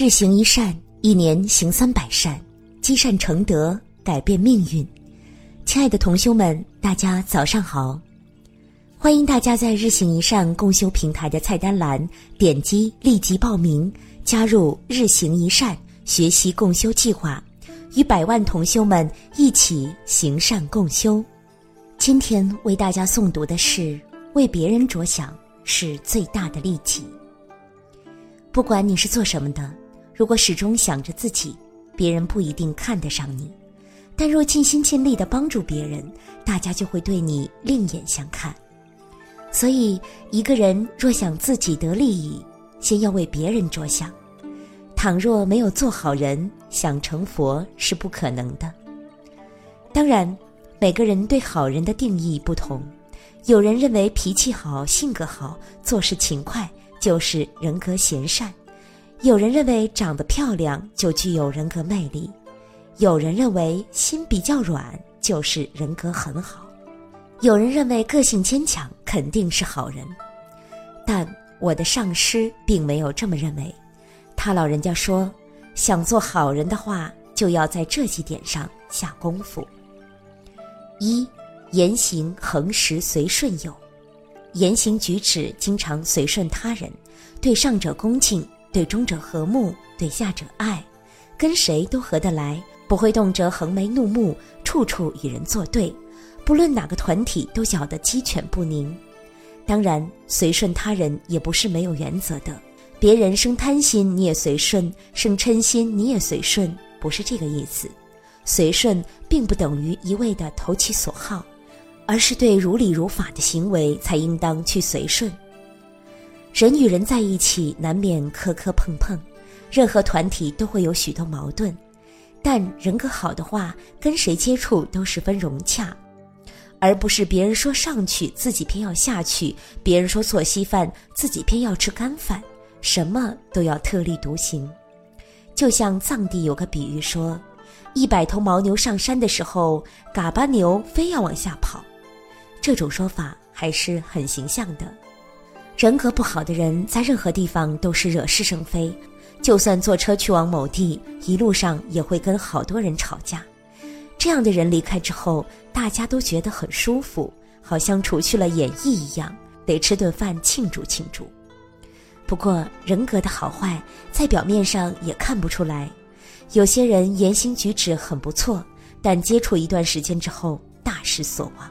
日行一善，一年行三百善，积善成德，改变命运。亲爱的同修们，大家早上好！欢迎大家在日行一善共修平台的菜单栏点击立即报名，加入日行一善学习共修计划，与百万同修们一起行善共修。今天为大家诵读的是：为别人着想是最大的利己。不管你是做什么的，如果始终想着自己，别人不一定看得上你；但若尽心尽力的帮助别人，大家就会对你另眼相看。所以，一个人若想自己得利益，先要为别人着想。倘若没有做好人，想成佛是不可能的。当然，每个人对好人的定义不同，有人认为脾气好、性格好、做事勤快。就是人格贤善，有人认为长得漂亮就具有人格魅力，有人认为心比较软就是人格很好，有人认为个性坚强肯定是好人，但我的上师并没有这么认为，他老人家说，想做好人的话，就要在这几点上下功夫。一，言行恒时随顺有。言行举止经常随顺他人，对上者恭敬，对中者和睦，对下者爱，跟谁都合得来，不会动辄横眉怒目，处处与人作对，不论哪个团体都搅得鸡犬不宁。当然，随顺他人也不是没有原则的，别人生贪心你也随顺，生嗔心你也随顺，不是这个意思。随顺并不等于一味的投其所好。而是对如理如法的行为才应当去随顺。人与人在一起难免磕磕碰碰，任何团体都会有许多矛盾，但人格好的话，跟谁接触都十分融洽，而不是别人说上去自己偏要下去，别人说做稀饭自己偏要吃干饭，什么都要特立独行。就像藏地有个比喻说，一百头牦牛上山的时候，嘎巴牛非要往下跑。这种说法还是很形象的。人格不好的人在任何地方都是惹是生非，就算坐车去往某地，一路上也会跟好多人吵架。这样的人离开之后，大家都觉得很舒服，好像除去了演绎一样，得吃顿饭庆祝庆祝。不过人格的好坏在表面上也看不出来，有些人言行举止很不错，但接触一段时间之后大失所望。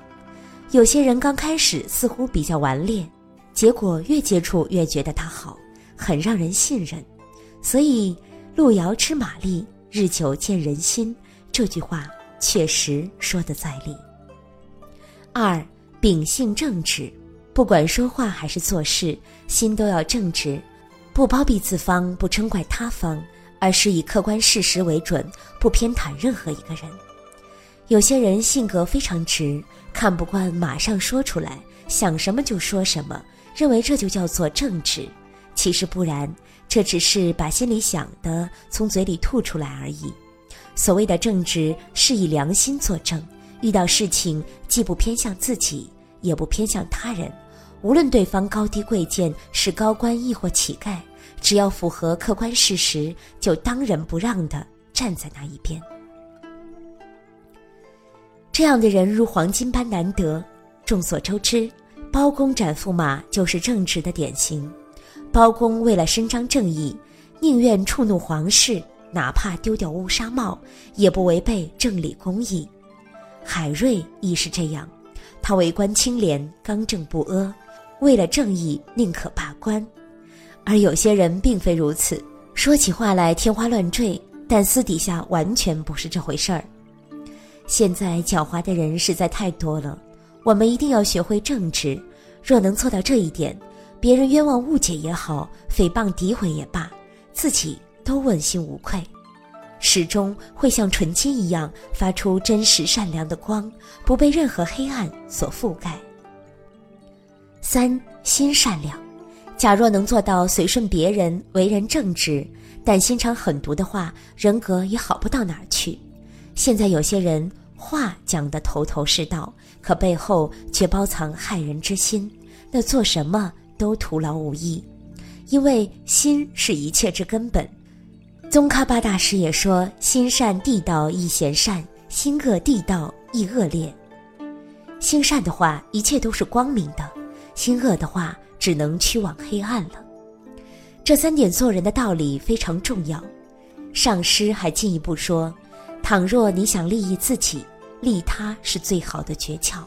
有些人刚开始似乎比较顽劣，结果越接触越觉得他好，很让人信任。所以“路遥知马力，日久见人心”这句话确实说得在理。二，秉性正直，不管说话还是做事，心都要正直，不包庇自方，不嗔怪他方，而是以客观事实为准，不偏袒任何一个人。有些人性格非常直。看不惯，马上说出来，想什么就说什么，认为这就叫做正直。其实不然，这只是把心里想的从嘴里吐出来而已。所谓的正直，是以良心作证，遇到事情既不偏向自己，也不偏向他人。无论对方高低贵贱，是高官亦或乞丐，只要符合客观事实，就当仁不让的站在那一边。这样的人如黄金般难得。众所周知，包公斩驸马就是正直的典型。包公为了伸张正义，宁愿触怒皇室，哪怕丢掉乌纱帽，也不违背正理公义。海瑞亦是这样，他为官清廉，刚正不阿，为了正义宁可罢官。而有些人并非如此，说起话来天花乱坠，但私底下完全不是这回事儿。现在狡猾的人实在太多了，我们一定要学会正直。若能做到这一点，别人冤枉误解也好，诽谤诋毁也罢，自己都问心无愧，始终会像纯金一样发出真实善良的光，不被任何黑暗所覆盖。三心善良，假若能做到随顺别人，为人正直，但心肠狠毒的话，人格也好不到哪儿去。现在有些人话讲得头头是道，可背后却包藏害人之心，那做什么都徒劳无益。因为心是一切之根本，宗喀巴大师也说：“心善地道亦嫌善，心恶地道亦恶劣。心善的话，一切都是光明的；心恶的话，只能驱往黑暗了。”这三点做人的道理非常重要。上师还进一步说：“倘若你想利益自己，利他是最好的诀窍。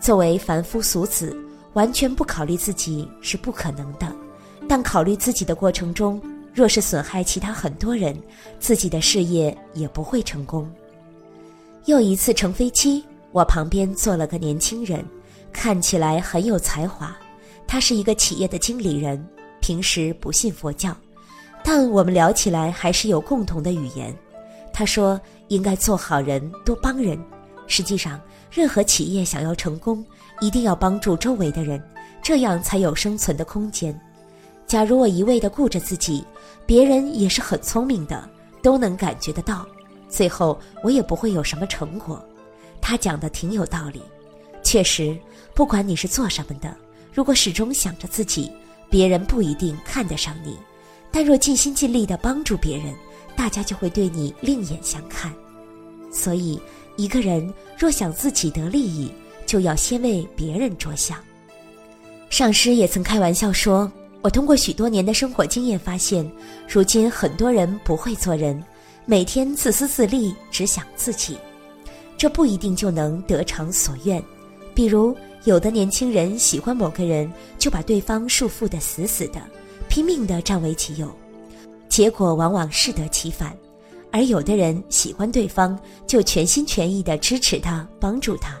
作为凡夫俗子，完全不考虑自己是不可能的。但考虑自己的过程中，若是损害其他很多人，自己的事业也不会成功。又一次乘飞机，我旁边坐了个年轻人，看起来很有才华。他是一个企业的经理人，平时不信佛教，但我们聊起来还是有共同的语言。他说应该做好人，多帮人。实际上，任何企业想要成功，一定要帮助周围的人，这样才有生存的空间。假如我一味地顾着自己，别人也是很聪明的，都能感觉得到，最后我也不会有什么成果。他讲的挺有道理，确实，不管你是做什么的，如果始终想着自己，别人不一定看得上你；但若尽心尽力地帮助别人，大家就会对你另眼相看。所以，一个人若想自己得利益，就要先为别人着想。上师也曾开玩笑说。我通过许多年的生活经验发现，如今很多人不会做人，每天自私自利，只想自己，这不一定就能得偿所愿。比如，有的年轻人喜欢某个人，就把对方束缚得死死的，拼命地占为己有，结果往往适得其反；而有的人喜欢对方，就全心全意地支持他、帮助他，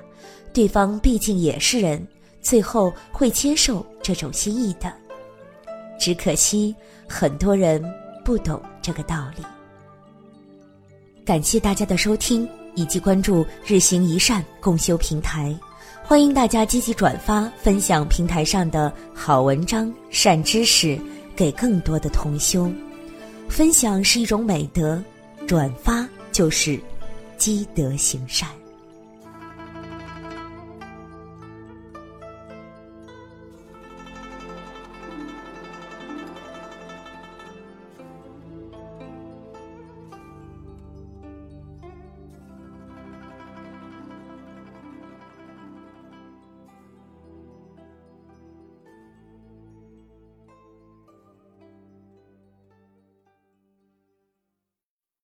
对方毕竟也是人，最后会接受这种心意的。只可惜，很多人不懂这个道理。感谢大家的收听以及关注日行一善共修平台，欢迎大家积极转发分享平台上的好文章、善知识给更多的同修。分享是一种美德，转发就是积德行善。